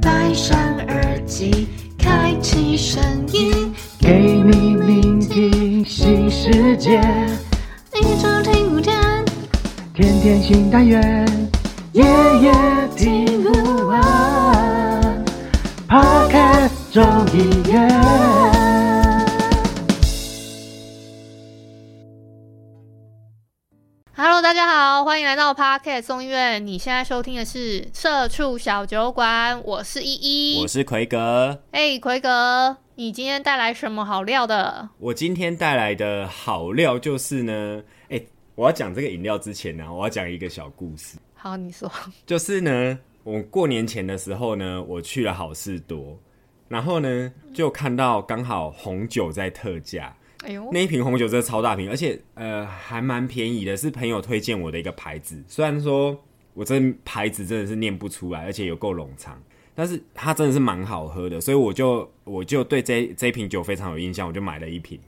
戴上耳机，开启声音，给你聆听新世界，一周听五天。天天新单元，夜夜听不完。Podcast 众议院。欢迎来到 Podcast 送医院。你现在收听的是社畜小酒馆，我是依依，我是奎格。哎，奎哥，你今天带来什么好料的？我今天带来的好料就是呢，哎、我要讲这个饮料之前呢，我要讲一个小故事，好，你说。就是呢，我过年前的时候呢，我去了好事多，然后呢，就看到刚好红酒在特价，哎呦，那一瓶红酒真的超大瓶，而且呃还蛮便宜的，是朋友推荐我的一个牌子。虽然说我这牌子真的是念不出来，而且有够冗长，但是它真的是蛮好喝的，所以我就我就对这这一瓶酒非常有印象，我就买了一瓶。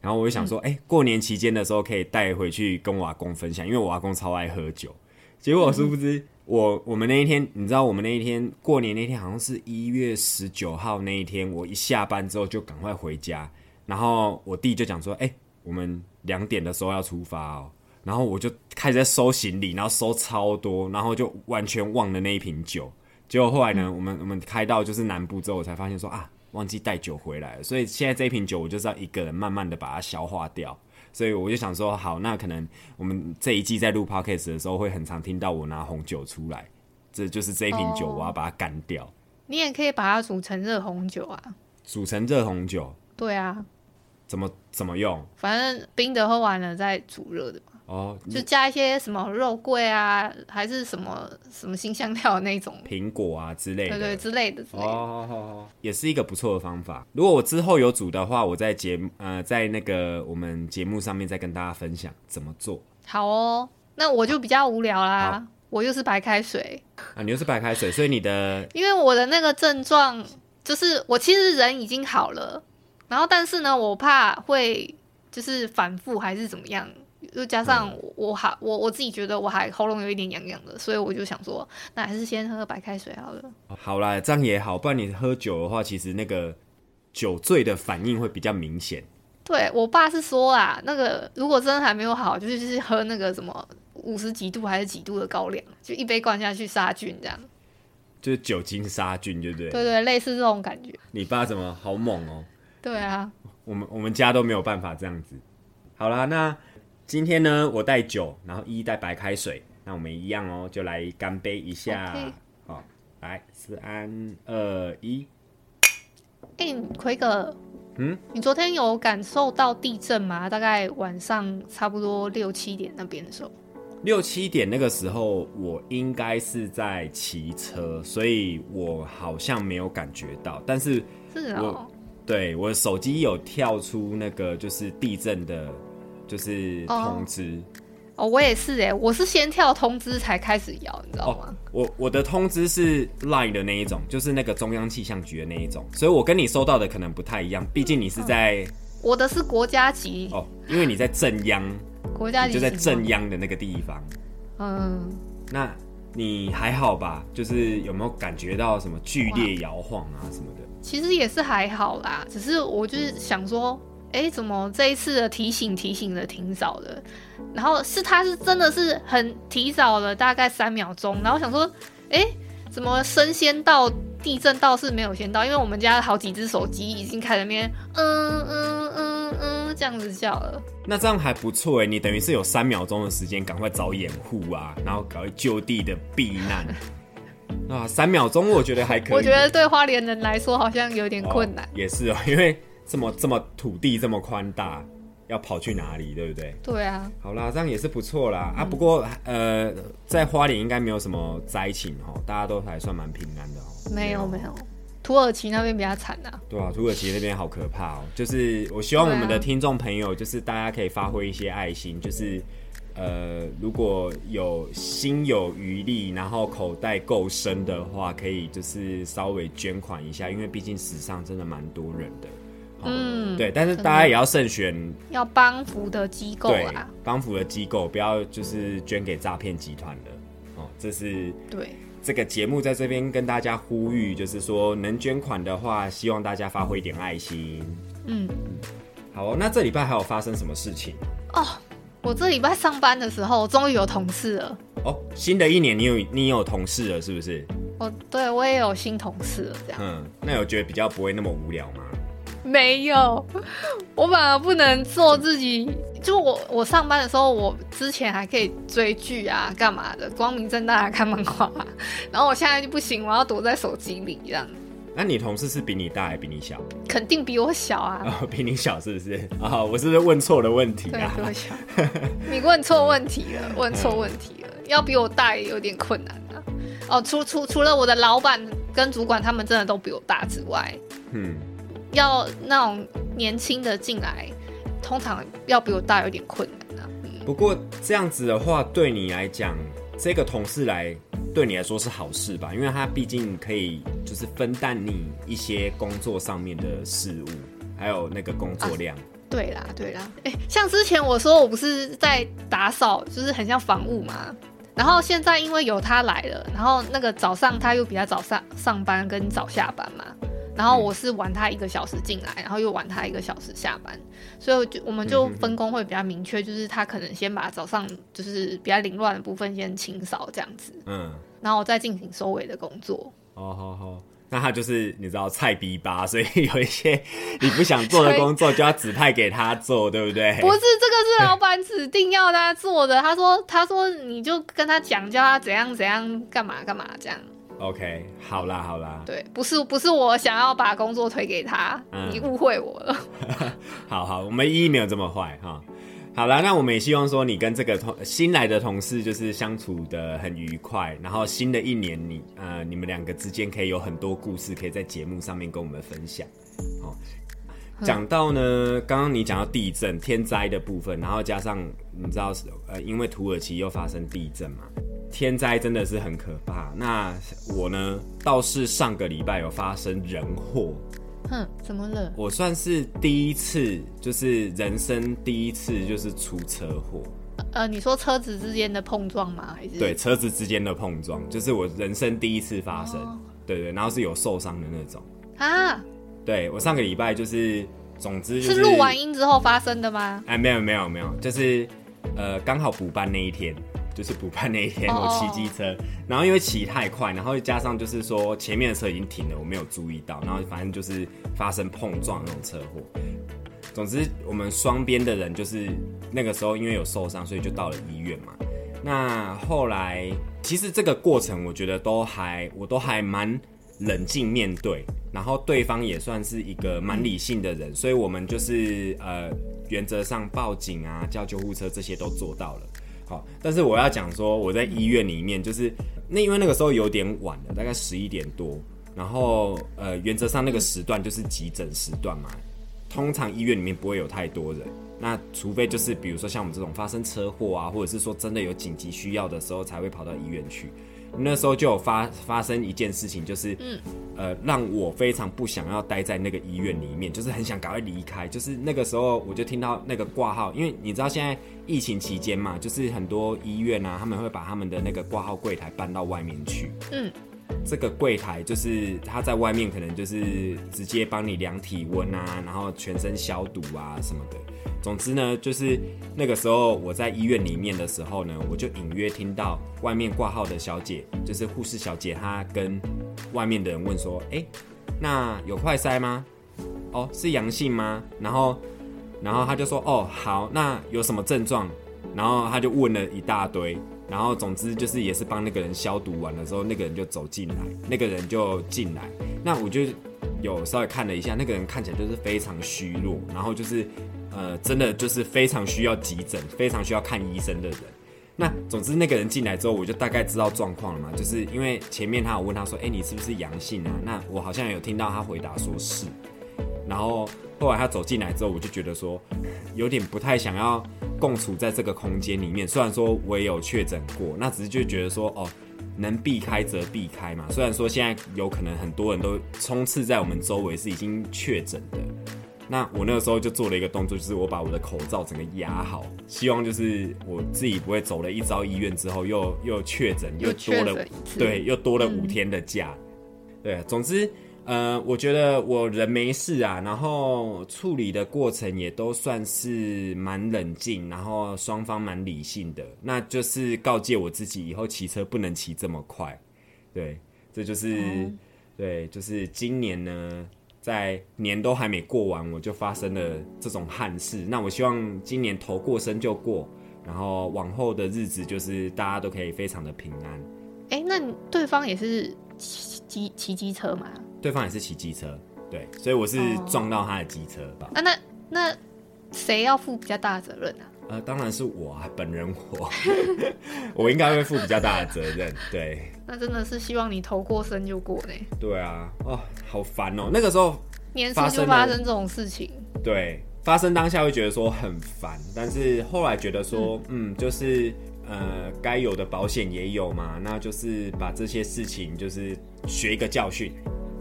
然后我就想说，哎、过年期间的时候可以带回去跟我阿公分享，因为我阿公超爱喝酒。结果殊不知，我我们那一天，你知道，我们那一天过年那天好像是一月十九号那一天，我一下班之后就赶快回家，然后我弟就讲说：“哎、我们两点的时候要出发哦。”然后我就开始在收行李，然后收超多，然后就完全忘了那一瓶酒。结果后来呢，我们我们开到就是南部之后，我才发现说啊，忘记带酒回来了。所以现在这一瓶酒，我就是要一个人慢慢的把它消化掉。所以我就想说，好，那可能我们这一季在录 podcast 的时候，会很常听到我拿红酒出来，这就是这一瓶酒，哦我要把它干掉，你也可以把它煮成热红酒啊。煮成热红酒，对啊，怎么怎么用？反正冰的喝完了再煮热的嘛，哦，就加一些什么肉桂啊，还是什么什么新香料的那种，苹果啊之类的，对对之类的之类的。哦，好好好也是一个不错的方法。如果我之后有煮的话，我在节目呃在那个我们节目上面再跟大家分享怎么做好哦，那我就比较无聊啦，我又是白开水。啊。你又是白开水，所以你的因为我的那个症状就是我其实人已经好了，然后但是呢，我怕会就是反复还是怎么样，又加上嗯我还我我自己觉得我还喉咙有一点痒痒的，所以我就想说，那还是先喝白开水好了。好啦，这样也好，不然你喝酒的话，其实那个酒醉的反应会比较明显。对我爸是说啊，那个如果真的还没有好，就是就是喝那个什么五十几度还是几度的高粱，就一杯灌下去杀菌这样。就是酒精杀菌，对不对？对对，类似这种感觉。你爸怎么好猛哦、对啊，我们我们家都没有办法这样子。好啦，那今天呢，我带酒，然后一带白开水，那我们一样哦，就来干杯一下。好，来，三二一。哎、奎哥，嗯，你昨天有感受到地震吗？大概晚上差不多六七点那边的时候。六七点那个时候，我应该是在骑车，所以我好像没有感觉到。但是是哦，对我手机有跳出那个就是地震的，就是通知。哦，我也是哎，我是先跳通知才开始摇，你知道吗？哦，我我的通知是 Line 的那一种，就是那个中央气象局的那一种，所以我跟你收到的可能不太一样，毕竟你是在、我的是国家级，哦，因为你在正央，国家级就在情况正。央的那个地方。嗯，那你还好吧？就是有没有感觉到什么剧烈摇晃啊什么的？其实也是还好啦，只是我就是想说，哎，怎么这一次的提醒提醒的挺早的？然后是他是真的是很提早了，大概三秒钟。然后想说，哎，怎么升先到地震倒是没有先到？因为我们家好几只手机已经开始那边嗯嗯嗯嗯这样子叫了。那这样还不错哎，你等于是有三秒钟的时间，赶快找掩护啊，然后搞就地的避难。啊，三秒钟我觉得还可以。我觉得对花莲人来说好像有点困难。哦也是哦，因为这么这么土地这么宽大，要跑去哪里，对不对？对啊，好啦，这样也是不错啦、嗯啊。不过呃，在花莲应该没有什么灾情哦，大家都还算蛮平安的哦。没有没有，土耳其那边比较惨啊。对啊，土耳其那边好可怕哦。就是我希望我们的听众朋友，就是大家可以发挥一些爱心，就是呃，如果有心有余力，然后口袋够深的话，可以就是稍微捐款一下，因为毕竟史上真的蛮多人的。哦嗯对，但是大家也要慎选要帮扶的机构对啦，帮扶的机构，不要就是捐给诈骗集团的哦，这是对，这个节目在这边跟大家呼吁，就是说能捐款的话，希望大家发挥一点爱心。嗯，好哦、那这礼拜还有发生什么事情？哦，我这礼拜上班的时候，终于有同事了。哦，新的一年你有你有同事了是不是？我对我也有新同事了，这样嗯，那有觉得比较不会那么无聊吗？没有，我反而不能做自己。就我我上班的时候，我之前还可以追剧啊，干嘛的，光明正大的看漫画、然后我现在就不行，我要躲在手机里这样。那你同事是比你大还比你小？肯定比我小啊，哦，比你小是不是？啊、我是不是问错了问题对，啊比？我小。你问错问题了，问错问题了，要比我大也有点困难啊。哦，除除除了我的老板跟主管他们真的都比我大之外，嗯，要那种年轻的进来，通常要比我大有点困难啊。嗯，不过这样子的话，对你来讲，这个同事来对你来说是好事吧？因为他毕竟可以就是分担你一些工作上面的事物，还有那个工作量。对啦，对啦，哎、像之前我说我不是在打扫，就是很像房务嘛。然后现在因为有他来了，然后那个早上他又比较早上上班跟早下班嘛，然后我是晚他一个小时进来，然后又晚他一个小时下班，所以我就我们就分工会比较明确，就是他可能先把早上就是比较凌乱的部分先清扫这样子，嗯，然后我再进行收尾的工作。哦，好好。那他就是你知道菜逼吧，所以有一些你不想做的工作就要指派给他做，对不对？不是，这个是老板指定要他做的。他说，他说你就跟他讲，叫他怎样怎样，干嘛干嘛这样。OK，好啦好啦，对，不是不是我想要把工作推给他，嗯你误会我了。好好，我们依依没有这么坏哈。好啦，那我们也希望说你跟这个同新来的同事就是相处的很愉快，然后新的一年你呃你们两个之间可以有很多故事可以在节目上面跟我们分享。好，讲到呢，刚刚你讲到地震天灾的部分，然后加上你知道是呃因为土耳其又发生地震嘛，天灾真的是很可怕。那我呢倒是上个礼拜有发生人祸，哼，怎么了？我算是第一次，就是人生第一次，就是出车祸。呃，你说车子之间的碰撞吗？还是对，车子之间的碰撞，就是我人生第一次发生。哦对对，然后是有受伤的那种。啊？对我上个礼拜就是，总之就是录完音之后发生的吗？哎，没有没有没有，就是呃，刚好补班那一天，就是补办那一天，哦我骑机车，然后因为骑太快，然后加上就是说前面的车已经停了，我没有注意到，然后反正就是发生碰撞那种车祸。总之，我们双边的人就是那个时候因为有受伤，所以就到了医院嘛。那后来其实这个过程，我觉得都还我都还蛮冷静面对，然后对方也算是一个蛮理性的人，所以我们就是呃原则上报警啊、叫救护车这些都做到了。好，但是我要讲说我在医院里面，就是那因为那个时候有点晚了，大概十一点多，然后呃原则上那个时段就是急诊时段嘛，通常医院里面不会有太多人，那除非就是比如说像我们这种发生车祸啊，或者是说真的有紧急需要的时候才会跑到医院去。那时候就有发发生一件事情，就是嗯呃让我非常不想要待在那个医院里面，就是很想赶快离开。就是那个时候我就听到那个挂号，因为你知道现在疫情期间嘛，就是很多医院啊，他们会把他们的那个挂号柜台搬到外面去。嗯，这个柜台就是他在外面可能就是直接帮你量体温啊，然后全身消毒啊什么的。总之呢，就是那个时候我在医院里面的时候呢，我就隐约听到外面挂号的小姐，就是护士小姐，她跟外面的人问说：“哎、那有快筛吗？哦，是阳性吗？”然后，然后他就说：“哦，好，那有什么症状？”然后他就问了一大堆，然后总之就是也是帮那个人消毒完了之后，那个人就走进来，那个人就进来。那我就有稍微看了一下，那个人看起来就是非常虚弱，然后就是呃，真的就是非常需要急诊、非常需要看医生的人。那总之那个人进来之后，我就大概知道状况了嘛，就是因为前面他有问他说：“哎、你是不是阳性啊？”那我好像有听到他回答说是，然后后来他走进来之后，我就觉得说有点不太想要共处在这个空间里面。虽然说我也有确诊过，那只是就觉得说哦，能避开则避开嘛。虽然说现在有可能很多人都充斥在我们周围是已经确诊的，那我那个时候就做了一个动作，就是我把我的口罩整个压好，希望就是我自己不会走了一遭医院之后又又确诊，又多了对，又多了五嗯天的假。对，总之，呃，我觉得我人没事啊，然后处理的过程也都算是蛮冷静，然后双方蛮理性的。那就是告诫我自己，以后骑车不能骑这么快。对，这就是、哦对，就是今年呢，在年都还没过完，我就发生了这种憾事。那我希望今年头过身就过，然后往后的日子就是大家都可以非常的平安。哎、那对方也是骑机骑机车吗？对方也是骑机车，对，所以我是哦撞到他的机车吧。啊，那那谁要负比较大的责任啊？呃，当然是我啊，本人我，我应该会负比较大的责任。对，那真的是希望你头过身就过呢，对啊，哦，好烦哦。那个时候，年初就发生这种事情。对，发生当下会觉得说很烦，但是后来觉得说，嗯就是呃，该有的保险也有嘛，那就是把这些事情就是学一个教训，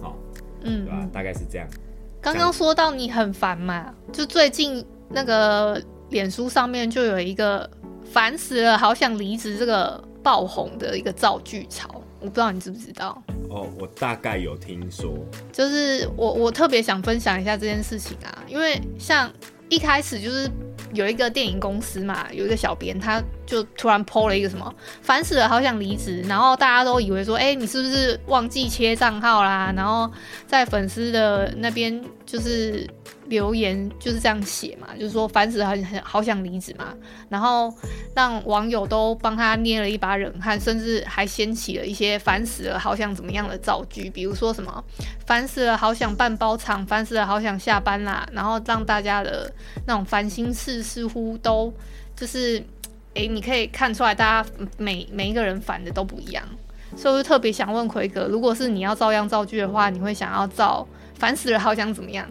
好、嗯对吧？大概是这样。刚刚说到你很烦嘛，就最近那个脸书上面就有一个烦死了，好想离职这个爆红的一个造句潮，我不知道你知不知道？哦，我大概有听说，就是我我特别想分享一下这件事情啊，因为像一开始就是有一个电影公司嘛，有一个小编他就突然 PO 了一个什么烦死了，好想离职，然后大家都以为说，哎、你是不是忘记切账号啦？然后在粉丝的那边就是留言就是这样写嘛，就是说烦死了，很很好想离职嘛，然后让网友都帮他捏了一把冷汗，甚至还掀起了一些烦死了，好想怎么样的造句，比如说什么烦死了，好想办包场，烦死了，好想下班啦，然后让大家的那种烦心事似乎都就是，诶，你可以看出来，大家每每一个人烦的都不一样，所以我就特别想问奎哥，如果是你要照样造句的话，你会想要造烦死了，好想怎么样？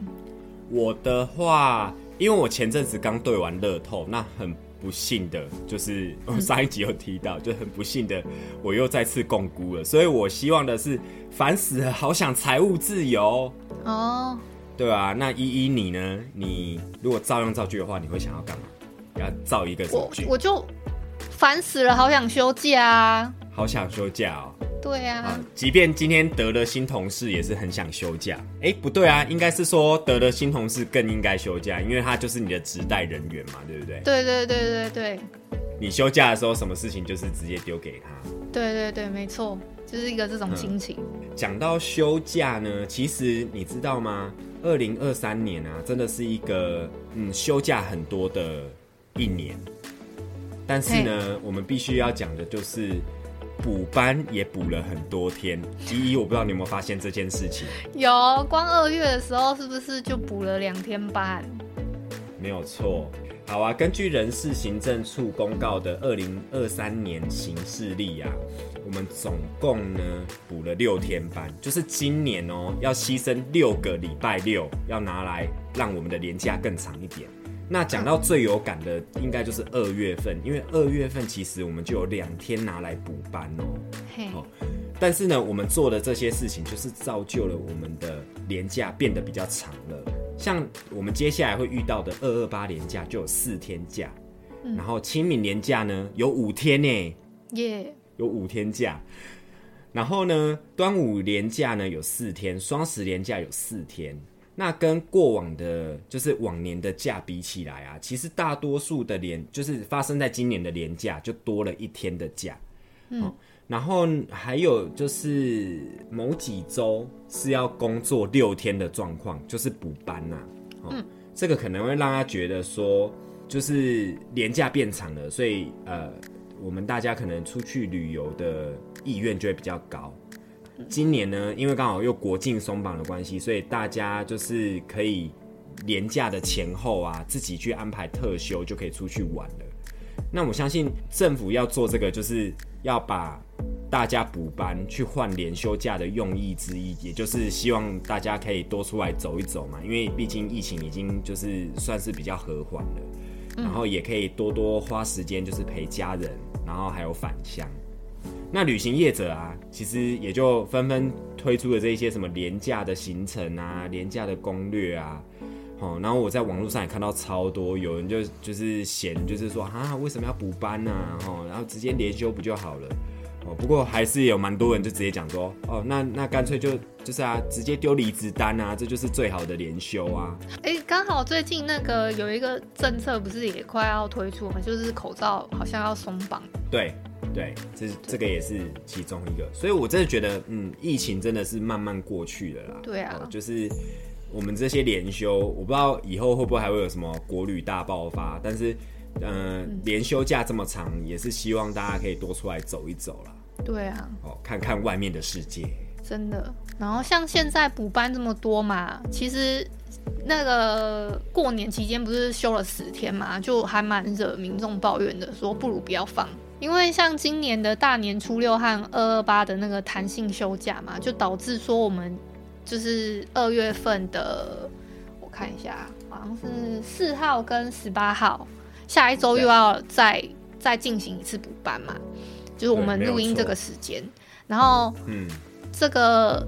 我的话，因为我前阵子刚对完乐透，那很不幸的就是我 上一集有提到，就很不幸的我又再次共估了，所以我希望的是烦死了，好想财务自由，哦，对啊，那依依你呢？你如果照样造句的话，你会想要干嘛？要造一个什么我句？我就烦死了，好想休假啊！好想休假哦。对啊啊，，即便今天得了新同事，也是很想休假。哎、不对啊，应该是说得了新同事更应该休假，因为他就是你的职代人员嘛，对不对？对对对对对你休假的时候，什么事情就是直接丢给他。对对对，没错，就是一个这种心情。讲到休假呢，其实你知道吗？二零二三年啊，真的是一个嗯休假很多的一年。但是呢，我们必须要讲的就是补班也补了很多天。依依，我不知道你有没有发现这件事情？有，光二月的时候是不是就补了两天班？没有错。好啊，根据人事行政处公告的二零二三年行事历啊，我们总共呢补了六天班，就是今年哦要牺牲六个礼拜六，要拿来让我们的年假更长一点。那讲到最有感的，应该就是二月份，因为二月份其实我们就有两天拿来补班哦。嘿，哦但是呢，我们做的这些事情，就是造就了我们的年假变得比较长了。像我们接下来会遇到的二二八年假就有四天假，然后清明年假呢有五天呢，耶、有五天假。然后呢，端午年假呢有四天，双十年假有四天。那跟过往的，就是往年的假比起来啊，其实大多数的连，就是发生在今年的连假就多了一天的假。嗯，然后还有就是某几周是要工作六天的状况，就是补班呐、哦。这个可能会让他觉得说，就是连假变长了，所以呃，我们大家可能出去旅游的意愿就会比较高。今年呢，因为刚好又国境松绑的关系，所以大家就是可以廉假的前后啊，自己去安排特休，就可以出去玩了。那我相信政府要做这个，就是要把大家补班去换连休假的用意之一，也就是希望大家可以多出来走一走嘛，因为毕竟疫情已经就是算是比较和缓了，然后也可以多多花时间就是陪家人，然后还有返乡。那旅行业者啊，其实也就纷纷推出了这一些什么廉价的行程啊、廉价的攻略啊。哦，然后我在网络上也看到超多，有人就就是嫌，就是说啊，为什么要补班呢、啊？哦，然后直接连休不就好了？哦，不过还是有蛮多人就直接讲说，哦，那那干脆就就是啊，直接丢离职单啊，这就是最好的连休啊。哎，刚好最近那个有一个政策不是也快要推出嘛，就是口罩好像要松绑。对对，这这个也是其中一个，所以我真的觉得，嗯，疫情真的是慢慢过去了啦。对啊哦就是我们这些连休，我不知道以后会不会还会有什么国旅大爆发，但是，呃，连休假这么长，也是希望大家可以多出来走一走啦，对啊，哦，看看外面的世界。真的。然后像现在补班这么多嘛，其实那个过年期间不是休了十天嘛，就还蛮惹民众抱怨的，说不如不要放。因为像今年的大年初六和二二八的那个弹性休假嘛，就导致说我们就是二月份的，我看一下，好像是四号跟十八号，下一周又要再再进行一次补班嘛，就是我们录音这个时间，然后嗯，这个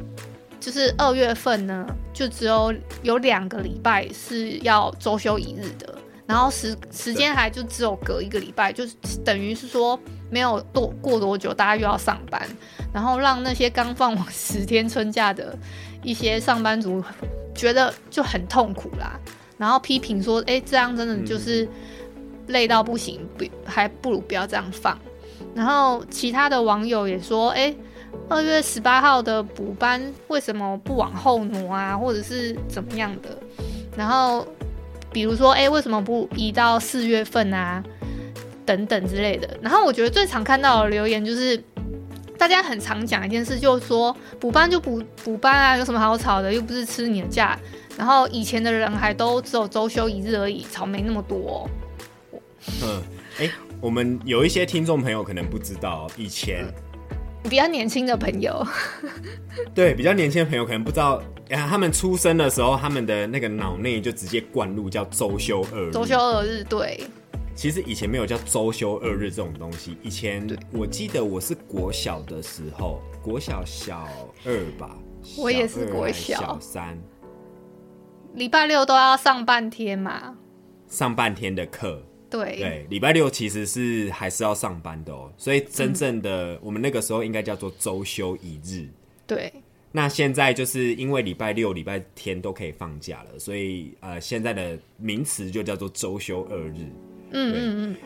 就是二月份呢，就只有有两个礼拜是要周休一日的，然后时时间还就只有隔一个礼拜，就是等于是说没有多过多久，大家又要上班，然后让那些刚放完十天春假的一些上班族觉得就很痛苦啦，然后批评说，哎，这样真的就是累到不行，不还不如不要这样放。然后其他的网友也说，哎，二月十八号的补班为什么不往后挪啊，或者是怎么样的？然后比如说，哎，为什么不移到四月份啊？等等之类的。然后我觉得最常看到的留言就是，大家很常讲一件事，就是说补班就补补班啊，有什么好吵的？又不是吃你的假。然后以前的人还都只有周休一日而已，吵没那么多、嗯，哎、我们有一些听众朋友可能不知道，以前比较年轻的朋友，对比较年轻的朋友可能不知道，啊他们出生的时候，他们的那个脑内就直接灌入叫周休二日。周休二日，对，其实以前没有叫周休二日这种东西。以前我记得我是国小的时候，国小小二吧，我也是国小小三礼拜六都要上半天嘛，上半天的课。对，对，礼拜六其实是还是要上班的哦，所以真正的、我们那个时候应该叫做周休一日。对，那现在就是因为礼拜六、礼拜天都可以放假了，所以呃，现在的名词就叫做周休二日。嗯嗯嗯，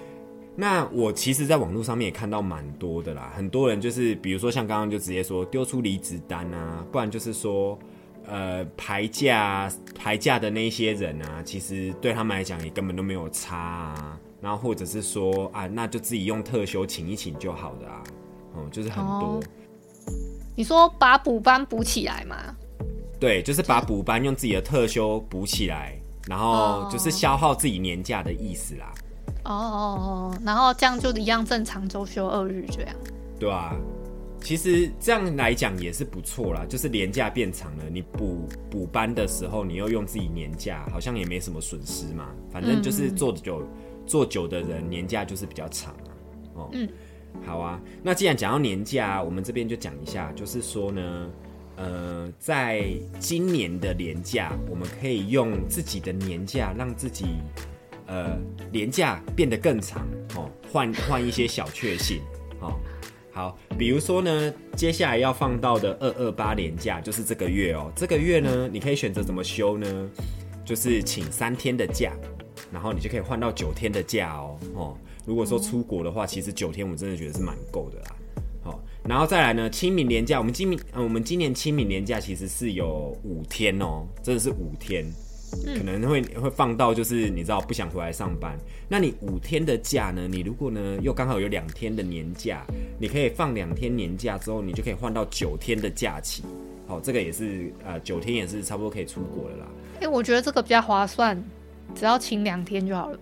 那我其实，在网络上面也看到蛮多的啦，很多人就是，比如说像刚刚就直接说丢出离职单啊，不然就是说，呃，排假排假的那些人啊，其实对他们来讲也根本都没有差啊，然后或者是说啊，那就自己用特休请一请就好的啊，哦、就是很多。你说把补班补起来吗？对，就是把补班用自己的特休补起来，然后哦就是消耗自己年假的意思啦，哦哦哦，然后这样就一样正常周休二日这样。对啊，其实这样来讲也是不错啦，就是年假变长了，你补补班的时候，你又用自己年假，好像也没什么损失嘛。反正就是做久、做久的人年假就是比较长啊。哦，嗯，好啊。那既然讲到年假，我们这边就讲一下，就是说呢。呃，在今年的年假，我们可以用自己的年假让自己呃年假变得更长哦，换换一些小确幸哦。好，比如说呢，接下来要放到的二二八年假就是这个月哦。这个月呢，你可以选择怎么休呢？就是请三天的假，然后你就可以换到九天的假哦。哦，如果说出国的话，其实九天我真的觉得是蛮够的啦。好，然后再来呢，清明年假，我们今明呃，我们今年清明年假其实是有五天哦，真的是五天，可能会会放到就是你知道不想回来上班，那你五天的假呢，你如果呢又刚好有两天的年假，你可以放两天年假之后，你就可以换到九天的假期。好，这个也是呃九天也是差不多可以出国了啦。哎、我觉得这个比较划算，只要请两天就好了。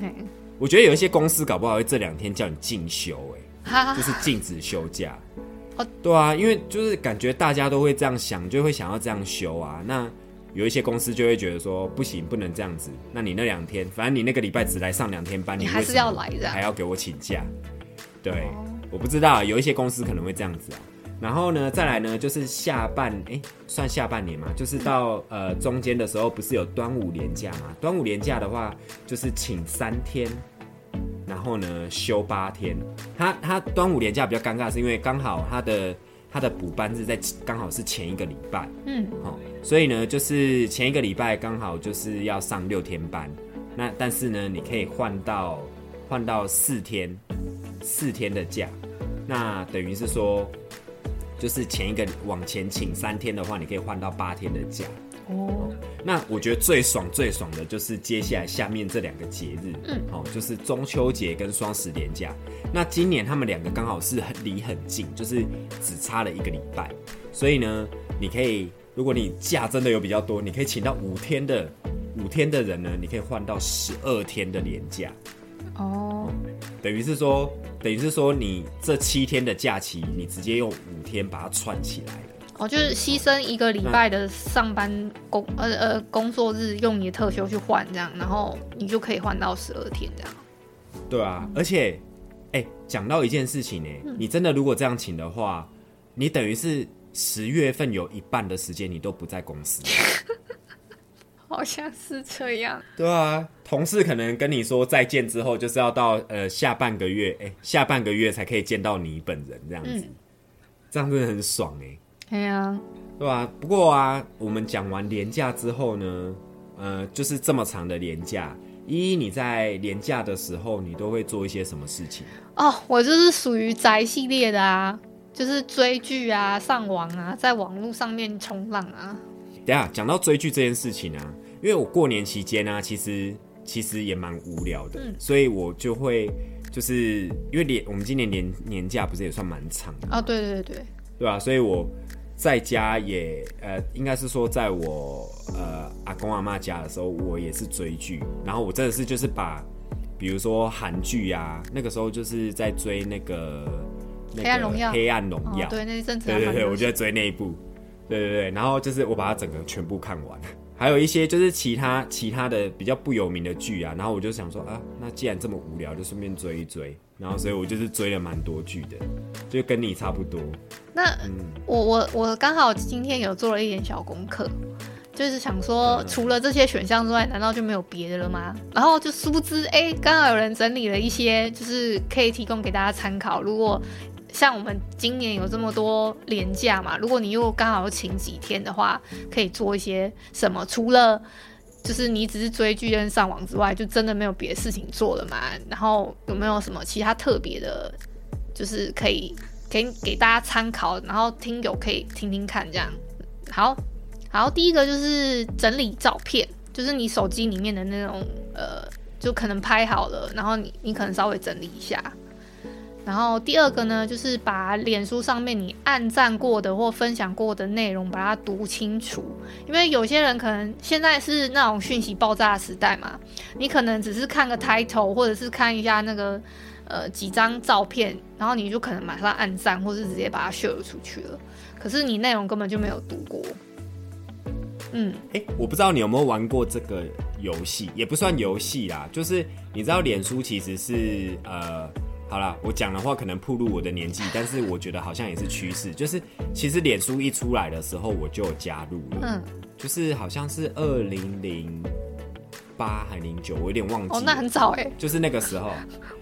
嘿，我觉得有一些公司搞不好会这两天叫你进修、欸，哈就是禁止休假。哦对啊，因为就是感觉大家都会这样想，就会想要这样休啊。那有一些公司就会觉得说，不行，不能这样子。那你那两天，反正你那个礼拜只来上两天班，你还是要来的还要给我请假。对，哦我不知道，有一些公司可能会这样子啊。然后呢，再来呢，就是下半哎，算下半年嘛，就是到呃中间的时候，不是有端午连假嘛？端午连假的话，就是请三天，然后呢休八天。他他端午连假比较尴尬，是因为刚好他的他的补班是在刚好是前一个礼拜，嗯，哦，所以呢，就是前一个礼拜刚好就是要上六天班，那但是呢，你可以换到换到四天四天的假，那等于是说。就是前一个往前请三天的话，你可以换到八天的假。哦，那我觉得最爽最爽的就是接下来下面这两个节日，嗯，哦，就是中秋节跟双十连假。那今年他们两个刚好是很离很近，就是只差了一个礼拜，所以呢，你可以，如果你假真的有比较多，你可以请到五天的五天的人呢，你可以换到十二天的连假。哦，等于是说。等于是说，你这七天的假期，你直接用五天把它串起来了。哦，就是牺牲一个礼拜的上班工呃呃工作日，用你的特休去换这样，然后你就可以换到十二天这样。对啊，而且，哎，讲到一件事情呢，你真的如果这样请的话，你等于是十月份有一半的时间你都不在公司。好像是这样。对啊，同事可能跟你说再见之后，就是要到呃下半个月，哎，下半个月才可以见到你本人这样子，这样真的很爽哎。对啊，对吧？不过啊，我们讲完年假之后呢，呃，就是这么长的年假，依依你在年假的时候，你都会做一些什么事情？哦，我就是属于宅系列的啊，就是追剧啊、上网啊，在网络上面冲浪啊。等下讲到追剧这件事情啊，因为我过年期间呢，其实其实也蛮无聊的，所以我就会就是因为年我们今年年年假不是也算蛮长的哦，对对对，对吧？所以我在家也呃，应该是说在我呃阿公阿妈家的时候，我也是追剧，然后我真的是就是把比如说韩剧啊，那个时候就是在追那个黑暗荣耀，黑暗荣耀，对那一阵子，对对对，我就在追那一部。对对对，然后就是我把它整个全部看完，还有一些就是其他其他的比较不有名的剧啊，然后我就想说啊，那既然这么无聊，就顺便追一追，然后所以我就是追了蛮多剧的，就跟你差不多。那我我我刚好今天有做了一点小功课，就是想说除了这些选项之外，难道就没有别的了吗？然后就殊不知，哎，刚好有人整理了一些，就是可以提供给大家参考，如果。像我们今年有这么多年假嘛，如果你又刚好请几天的话，可以做一些什么？除了就是你只是追剧跟上网之外，就真的没有别的事情做了嘛？然后有没有什么其他特别的，就是可以给给大家参考，然后听友可以听听看这样。好，好，第一个就是整理照片，就是你手机里面的那种呃，就可能拍好了，然后你你可能稍微整理一下。然后第二个呢，就是把脸书上面你按赞过的或分享过的内容，把它读清楚。因为有些人可能现在是那种讯息爆炸时代嘛，你可能只是看个 title，或者是看一下那个呃几张照片，然后你就可能马上按赞，或是直接把它 share 出去了。可是你内容根本就没有读过。嗯，哎，我不知道你有没有玩过这个游戏，也不算游戏啦，就是你知道脸书其实是呃。好了，我讲的话可能暴露我的年纪，但是我觉得好像也是趋势。就是其实脸书一出来的时候，我就加入了。嗯，就是好像是二零零八还零九，我有点忘记。哦，那很早哎。就是那个时候，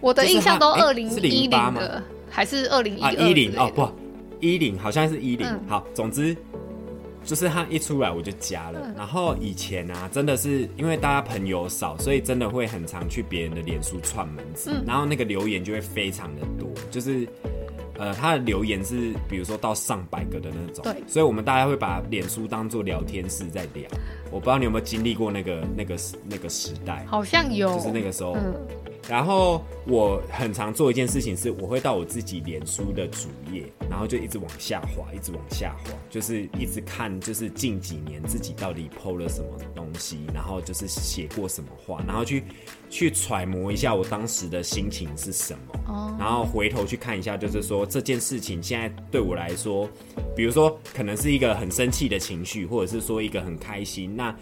我的印象都二零一零的，还是二零啊一零哦不一零好像是一零。好，总之。就是他一出来我就加了，然后以前啊，真的是因为大家朋友少，所以真的会很常去别人的脸书串门子，然后那个留言就会非常的多，就是呃他的留言是比如说到上百个的那种，对，所以我们大家会把脸书当做聊天室在聊。我不知道你有没有经历过那个那个那个时代，好像有，就是那个时候。然后我很常做一件事情，是我会到我自己脸书的主页，然后就一直往下滑，一直往下滑，就是一直看，就是近几年自己到底 PO 了什么东西，然后就是写过什么话，然后去去揣摩一下我当时的心情是什么，然后回头去看一下，就是说这件事情现在对我来说，比如说可能是一个很生气的情绪，或者是说一个很开心，那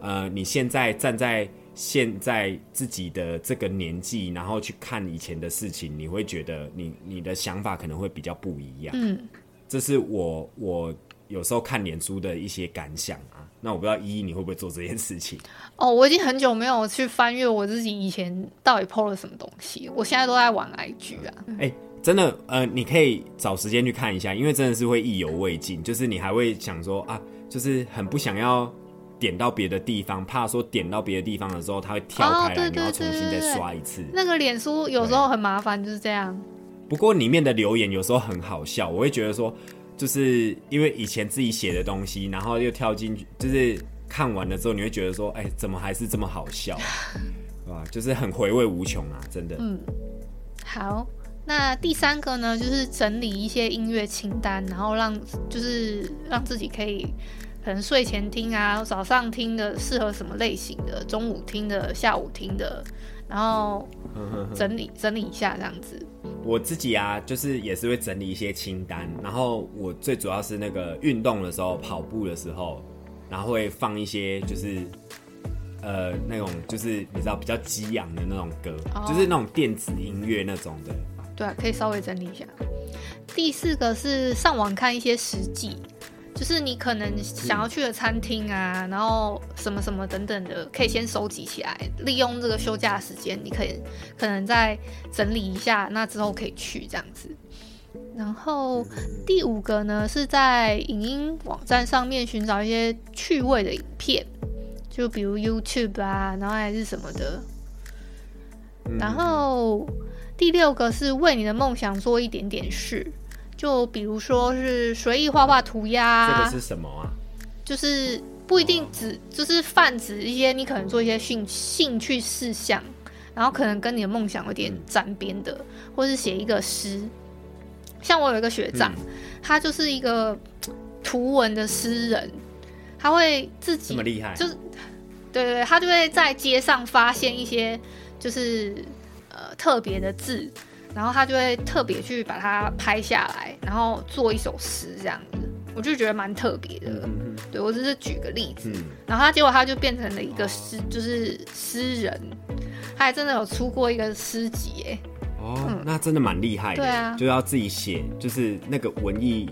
呃，你现在站在。现在自己的这个年纪，然后去看以前的事情，你会觉得你你的想法可能会比较不一样。嗯，这是我我有时候看脸书的一些感想啊。那我不知道依依你会不会做这件事情？哦，我已经很久没有去翻阅我自己以前到底 PO 了什么东西，我现在都在玩 IG 啊。哎、真的，呃，你可以找时间去看一下，因为真的是会意犹未尽，就是你还会想说啊，就是很不想要点到别的地方，怕说点到别的地方的时候，它会跳哦开来，对对你要重新再刷一次。那个脸书有时候很麻烦，就是这样。不过里面的留言有时候很好笑，我会觉得说，就是因为以前自己写的东西，然后又跳进去，就是看完了之后，你会觉得说，哎、怎么还是这么好笑、啊？对吧？就是很回味无穷啊，真的。嗯，好，那第三个呢，就是整理一些音乐清单，然后让就是让自己可以可能睡前听啊，早上听的适合什么类型的，中午听的，下午听的，然后 整理整理一下这样子。我自己啊，就是也是会整理一些清单，然后我最主要是那个运动的时候，跑步的时候，然后会放一些就是呃那种就是你知道比较激昂的那种歌，哦就是那种电子音乐那种的。对啊，可以稍微整理一下。第四个是上网看一些实际，就是你可能想要去的餐厅啊，然后什么什么等等的，可以先收集起来，利用这个休假时间，你可以可能再整理一下，那之后可以去这样子。然后第五个呢，是。在影音网站上面寻找一些趣味的影片，就比如 YouTube 啊，然后还是。什么的。然后第六个是。为你的梦想做一点点事，就比如说是随意画画涂鸦啊，这个是什么啊？就是不一定只就是泛指一些你可能做一些兴兴趣事项，然后可能跟你的梦想有点沾边的，或是写一个诗。像我有一个学长，嗯他就是一个图文的诗人，他会自己这么厉害？就是对对对，他就会在街上发现一些就是呃特别的字，然后他就会特别去把它拍下来，然后做一首诗这样子，我就觉得蛮特别的。嗯嗯对我只是举个例子，嗯，然后他结果他就变成了一个诗，就是诗人，他还真的有出过一个诗集哎，哦，那真的蛮厉害的。对啊就要自己写，就是那个文艺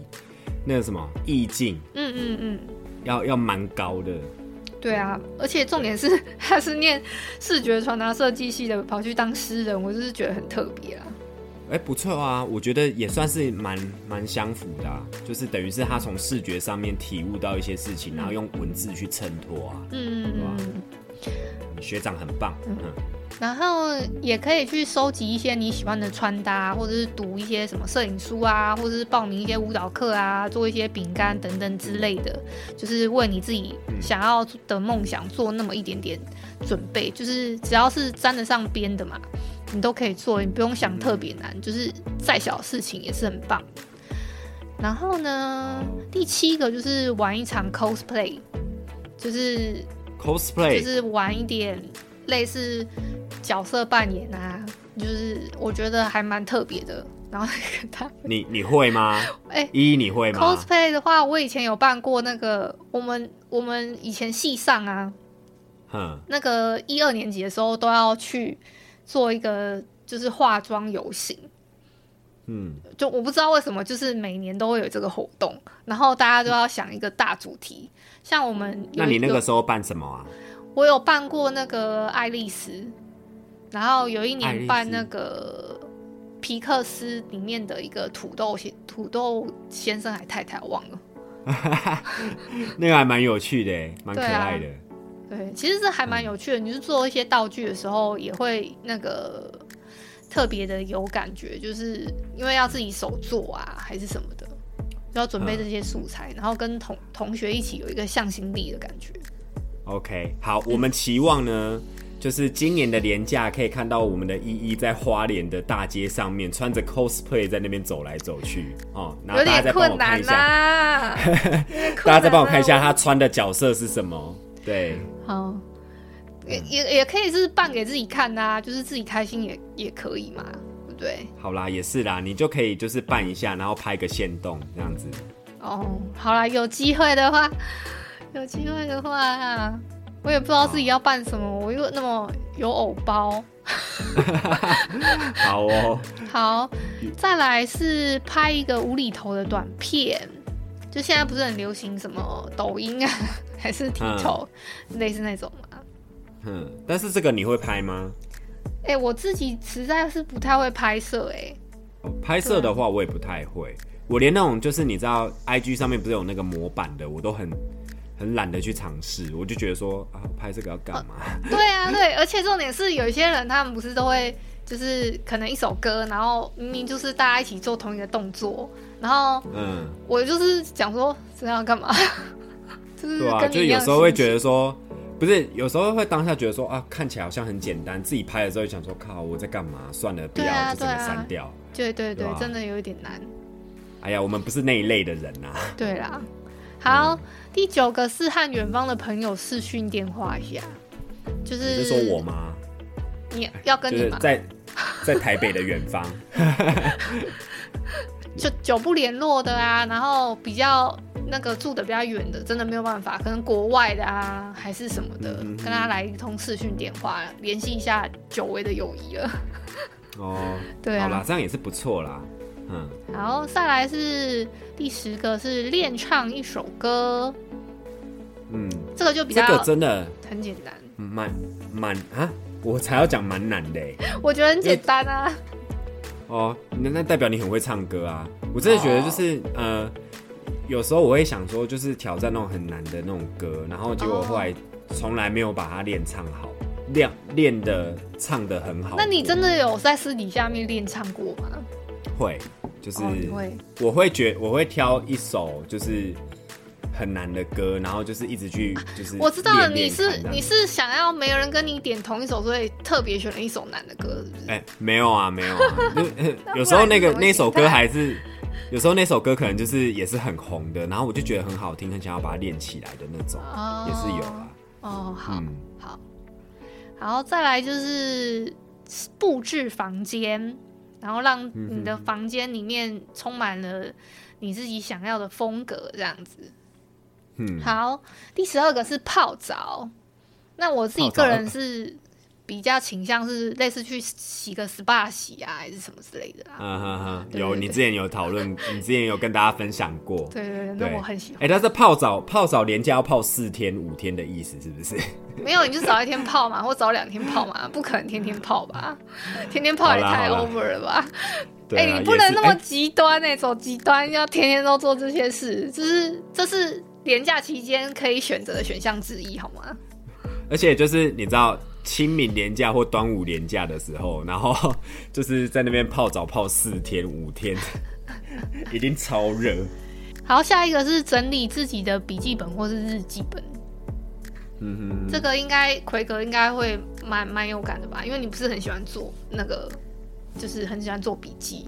那个什么意境，嗯嗯嗯，要要蛮高的。对啊，而且重点是 他是念视觉传达设计系的，跑去当诗人，我就是觉得很特别啊。哎、不错啊，我觉得也算是蛮蛮相符的、啊，就是等于是他从视觉上面体悟到一些事情，然后用文字去衬托啊。嗯嗯。学长很棒，嗯，然后也可以去收集一些你喜欢的穿搭，或者是读一些什么摄影书啊，或者是报名一些舞蹈课啊，做一些饼干等等之类的，就是为你自己想要的梦想做那么一点点准备。就是只要是沾得上边的嘛，你都可以做，你不用想特别难，就是再小的事情也是很棒的。然后呢，第七个就是玩一场 cosplay，就是 cosplay，就是玩一点类似角色扮演啊，就是我觉得还蛮特别的。然后跟他你你会吗？哎依依你会吗？cosplay 的话，我以前有办过那个，我们我们以前系上啊，哼，那个一二年级的时候都要去做一个就是化妆游行。嗯，就我不知道为什么，就是每年都会有这个活动，然后大家都要想一个大主题。像我们那你那个时候办什么啊？我有办过那个爱丽丝，然后有一年办那个皮克斯里面的一个土豆先土豆先生还太太，我忘了。那个还蛮有趣的，蛮可爱的。对，其实这还蛮有趣的。你是做一些道具的时候，也会那个特别的有感觉，就是因为要自己手做啊，还是什么的，就要准备这些素材，然后跟同同学一起有一个向心力的感觉。OK，好，我们期望呢，就是今年的年假可以看到我们的依依在花莲的大街上面穿着 cosplay 在那边走来走去哦，然后有点大家再帮我困难看一下，啦，大家再帮我看一下他。他穿的角色是什么。对，好，也也也可以是扮给自己看呐、就是自己开心也也可以嘛，对不对？好啦，也是啦，你就可以就是扮一下，然后拍个线动这样子。哦，好啦，有机会的话，有机会的话，我也不知道自己要扮什么，我又那么有偶包。好哦，好，再来是拍一个无厘头的短片，就现在不是很流行什么抖音啊，还是 TikTok、类似那种嘛。嗯，但是这个你会拍吗？哎、我自己实在是不太会拍摄，哎，哦拍摄的话，我也不太会。我连那种就是你知道，IG 上面不是有那个模板的，我都很很懒得去尝试。我就觉得说啊，拍这个要干嘛？对啊，对，而且重点是有一些人他们不是都会。就是可能一首歌，然后明明就是大家一起做同一个动作，然后嗯，我就是讲说这样要干嘛？就是对啊，就有时候会觉得说，不是，有时候会当下觉得说啊，看起来好像很简单，自己拍了之后就想说，靠，我在干嘛？算了，不要，就这个对啊删掉。对对对对啊，真的有一点难。哎呀，我们不是那一类的人呐、对啦，好，嗯第九个是和远方的朋友视讯电话一下，就是你是说我吗？你要跟你嘛，就是在在台北的远方，就久不联络的啊，然后比较那个住的比较远的，真的没有办法，可能国外的啊，还是什么的，嗯跟他来一通视讯电话，联系一下久违的友谊了。哦，对好啦啊，，这样也是不错啦。嗯，然后再来是第十个是练唱一首歌，嗯，这个就比这较个真的很简单，蛮蛮啊，我才要讲蛮难的欸 我觉得很简单啊。哦，那那代表你很会唱歌啊！我真的觉得就是、呃，有时候我会想说，就是挑战那种很难的那种歌，然后结果后来从来没有把它练唱好，练练的唱的很好。那你真的有在私底下面练唱过吗？会，就是、会。我会觉我会挑一首就是很难的歌，然后就是一直去就是我知道你是你是想要没有人跟你点同一首，所以特别选了一首难的歌，是不是？哎、没有啊，没有啊，就 有时候那个那首歌还是，有时候那首歌可能就是也是很红的，然后我就觉得很好听，很想要把它练起来的那种，哦也是有啊。哦，好、嗯，好，然后再来就是布置房间，然后让你的房间里面充满了你自己想要的风格，这样子。嗯，好，第十二个是泡澡。那我自己个人是比较倾向是类似去洗个 SPA 洗啊，还是什么之类的啦。嗯哼哼，有你之前有讨论，你之前有跟大家分享过。对对对，对那我很喜欢。哎、但是泡澡泡澡连假要泡四天五天的意思是不是？没有，你就早一天泡嘛，或早两天泡嘛，不可能天天泡吧？天天泡也太 over 了吧？哎、你不能那么极端哎、走极端，要天天都做这些事，就是这是廉价期间可以选择的选项之一，好吗？而且就是你知道清明年假或端午年假的时候，然后 就是在那边泡澡泡四天五天，一定超热。好，下一个是整理自己的笔记本或是日记本，嗯哼，这个应该奎格应该会蛮蛮有感的吧？因为你不是很喜欢做那个，就是很喜欢做笔记，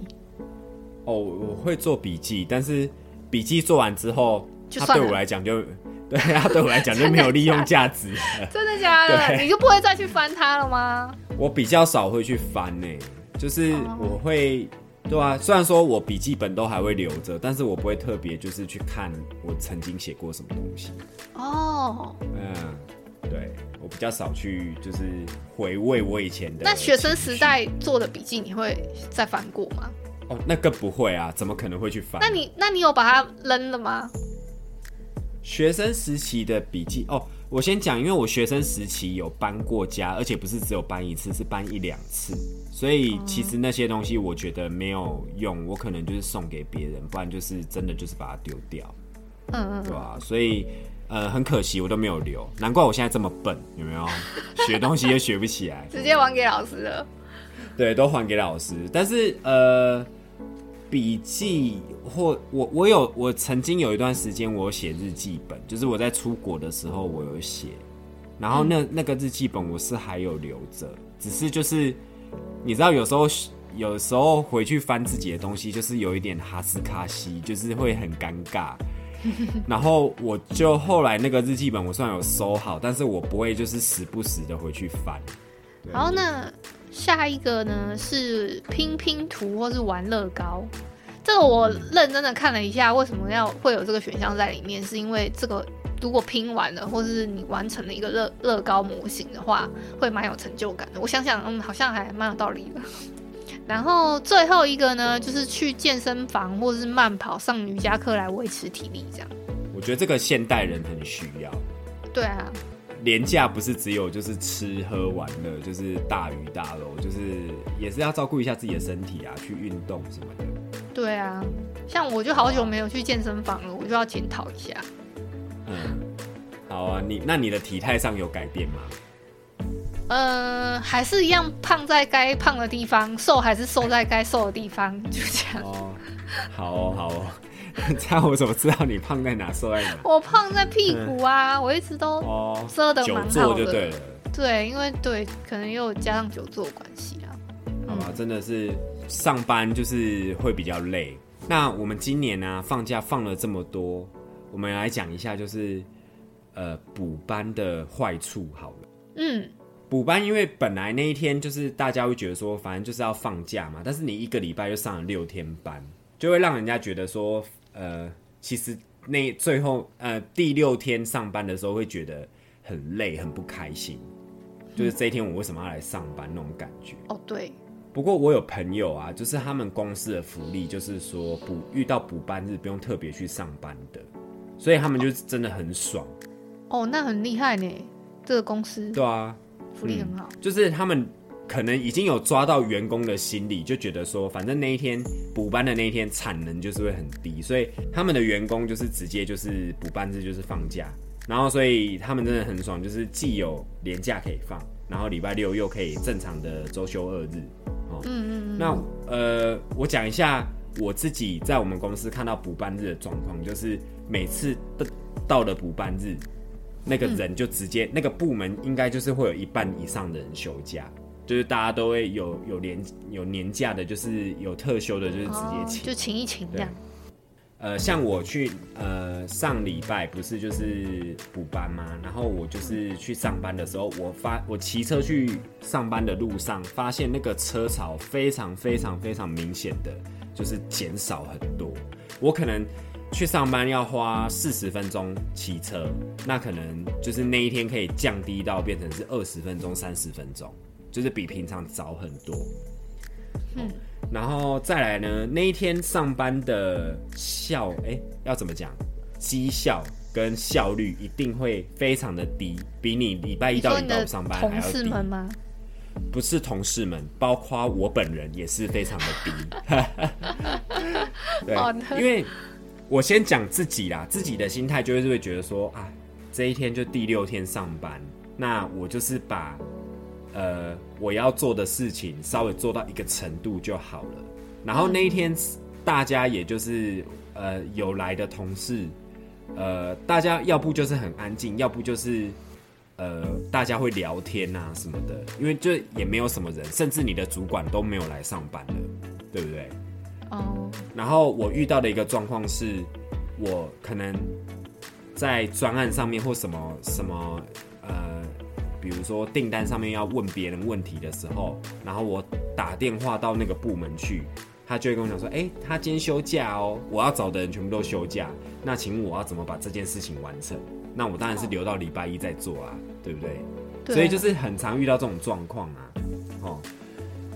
哦，我会做笔记，但是笔记做完之后，就算了我来讲就，对它对我来讲就没有利用价值。真的假的？你就不会再去翻它了吗？我比较少会去翻呢、就是哦我会，对啊，虽然说我笔记本都还会留着，但是我不会特别就是去看我曾经写过什么东西。哦，嗯，对我比较少去就是回味我以前的。那学生时代做的笔记你会再翻过吗？哦，那更不会啊，怎么可能会去翻？那你那你有把它扔了吗？学生时期的笔记哦，我先讲，因为我学生时期有搬过家，而且不是只有搬一次，是搬一两次，所以其实那些东西我觉得没有用，我可能就是送给别人，不然就是真的就是把它丢掉，嗯嗯对吧、所以呃很可惜我都没有留，难怪我现在这么笨，有没有？学东西又学不起来，直接还给老师了。对，都还给老师。但是呃，笔记或我我有我曾经有一段时间我有写日记本，就是我在出国的时候我有写，然后那、那个日记本我是还有留着，只是就是你知道有时候有时候回去翻自己的东西，就是有一点哈斯卡西，就是会很尴尬。然后我就后来那个日记本我虽然有收好，但是我不会就是时不时的回去翻。对然后那下一个呢是拼拼图或是玩乐高，这个我认真的看了一下，为什么要会有这个选项在里面？是因为这个如果拼完了，或者是你完成了一个乐乐高模型的话，会蛮有成就感的。我想想，嗯，好像还蛮有道理的。然后最后一个呢，就是去健身房或是慢跑、上瑜伽课来维持体力，这样。我觉得这个现代人很需要。对啊，廉价不是只有就是吃喝玩乐，就是大鱼大肉，就是也是要照顾一下自己的身体啊，去运动什么的。对啊，像我就好久没有去健身房了，我就要检讨一下。嗯，好啊，你那你的体态上有改变吗？呃，还是一样胖在该胖的地方，瘦还是瘦在该瘦的地方，就这样。哦，好哦，好哦，这样我怎么知道你胖在哪，瘦在哪？我胖在屁股啊，我一直都哦，遮的久蛮好就对了。对，因为对，可能又加上久坐关系啊。好吧，真的是上班就是会比较累。那我们今年呢、放假放了这么多，我们来讲一下，就是呃补班的坏处好了。嗯，补班因为本来那一天就是大家会觉得说，反正就是要放假嘛，但是你一个礼拜就上了六天班，就会让人家觉得说，呃，其实那最后呃第六天上班的时候会觉得很累，很不开心，就是这一天我为什么要来上班那种感觉。哦，对，不过我有朋友啊，就是他们公司的福利就是说补遇到补班日不用特别去上班的，所以他们就真的很爽，哦，那很厉害呢，这个公司对啊，福利很好。就是他们可能已经有抓到员工的心理，就觉得说，反正那一天补班的那一天产能就是会很低，所以他们的员工就是直接就是补班日就是放假，然后所以他们真的很爽，就是既有年假可以放，然后礼拜六又可以正常的周休二日。哦，嗯嗯嗯，那呃，我讲一下我自己在我们公司看到补班日的状况，就是每次到到了补班日，那个人就直接、那个部门应该就是会有一半以上的人休假，就是大家都会有有年有年假的，就是有特休的，就是直接哦请。就请一请这样。呃，像我去呃上礼拜不是就是补班吗？然后我就是去上班的时候，我发我骑车去上班的路上，发现那个车潮非常非常非常明显的就是减少很多。我可能去上班要花四十分钟骑车，那可能就是那一天可以降低到变成是二十分钟、三十分钟，就是比平常早很多。嗯然后再来呢，那一天上班的效，哎，要怎么讲？绩效跟效率一定会非常的低，比你礼拜一到礼拜五上班还同要低。事们吗？不是同事们，包括我本人也是非常的低。对因为我先讲自己啦，自己的心态就是会觉得说啊，这一天就第六天上班，那我就是把呃我要做的事情稍微做到一个程度就好了。然后那一天大家也就是呃有来的同事，呃大家要不就是很安静，要不就是。呃，大家会聊天啊什么的，因为就也没有什么人，甚至你的主管都没有来上班了，对不对？哦，然后我遇到的一个状况是，我可能在专案上面或什么什么呃，比如说订单上面要问别人问题的时候，然后我打电话到那个部门去，他就会跟我讲说，哎、他今天休假哦，我要找的人全部都休假，那请问我要怎么把这件事情完成？那我当然是留到礼拜一再做啊，对不对？所以就是很常遇到这种状况啊，哦，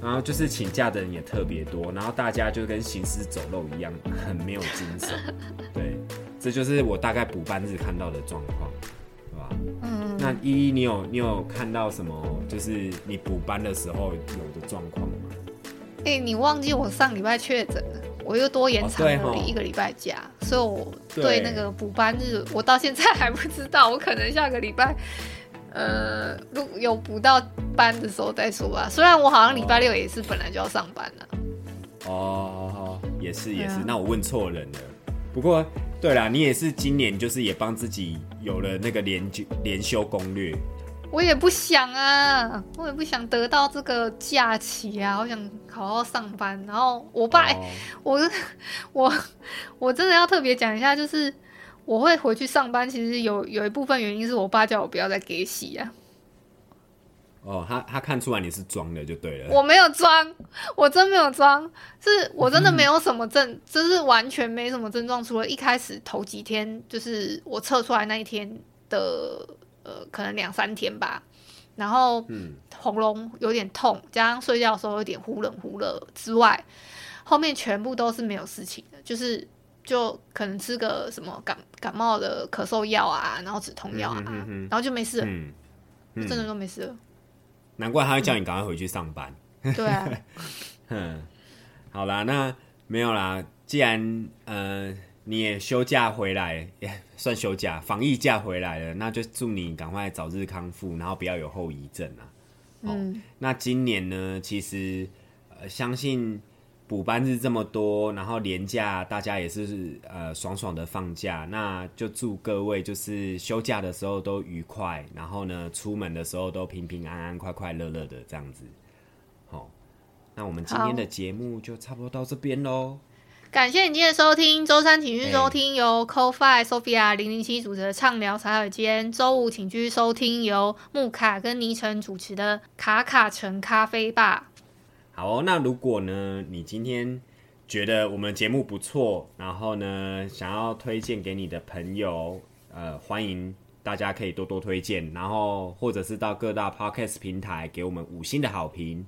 然后就是请假的人也特别多，然后大家就跟行尸走肉一样，很没有精神。对，这就是我大概补班日看到的状况，嗯，那依依，你有你有看到什么？就是你补班的时候有的状况吗？哎、你忘记我上礼拜确诊了，我又多延长了一个礼拜假，所以我对对那个补班日，我到现在还不知道，我可能下个礼拜。呃，如果有补到班的时候再说吧。虽然我好像礼拜六也是本来就要上班了，哦，也是也是，啊那我问错人了。不过对啦，你也是今年就是也帮自己有了那个连休连休攻略，我也不想啊，我也不想得到这个假期啊，我想好好上班。然后我爸，哦我 我我真的要特别讲一下，就是我会回去上班，其实有有一部分原因是我爸叫我不要再给洗啊。哦，他他看出来你是装的就对了。我没有装，我真没有装，是我真的没有什么症，就是完全没什么症状，除了一开始头几天，就是我测出来那一天的呃，可能两三天吧，然后喉咙有点痛，加上睡觉的时候有点忽冷忽热之外，后面全部都是没有事情的，就是就可能吃个什么感感冒的咳嗽药啊，然后止痛药啊，然后就没事了，嗯，真的都没事了。难怪他会叫你赶快回去上班。对啊，哼，好啦，那没有啦。既然呃你也休假回来，也算休假，防疫假回来了，那就祝你赶快早日康复，然后不要有后遗症啊。嗯，那今年呢，其实呃相信补班日这么多，然后年假大家也是呃爽爽的放假，那就祝各位就是休假的时候都愉快，然后呢出门的时候都平平安安、快快乐乐的这样子。好，那我们今天的节目就差不多到这边喽。感谢你今天的收听，周三请去收哎听由 c o f i Sophia 零零七主持的畅聊茶水间，周五请去收听由木卡跟倪晨主持的卡卡城咖啡吧。好哦、那如果呢，你今天觉得我们节目不错，然后呢，想要推荐给你的朋友，呃，欢迎大家可以多多推荐，然后或者是到各大 podcast 平台给我们五星的好评。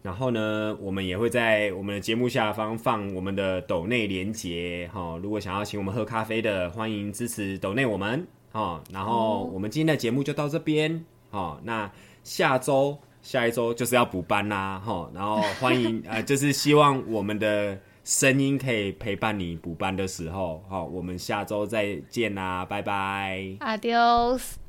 然后呢，我们也会在我们的节目下方放我们的抖内连接哈、如果想要请我们喝咖啡的，欢迎支持抖内我们哦。然后我们今天的节目就到这边哦。那下周下一周就是要补班啦哈、然后欢迎 呃，就是希望我们的声音可以陪伴你补班的时候好、我们下周再见啦，拜拜。Adios。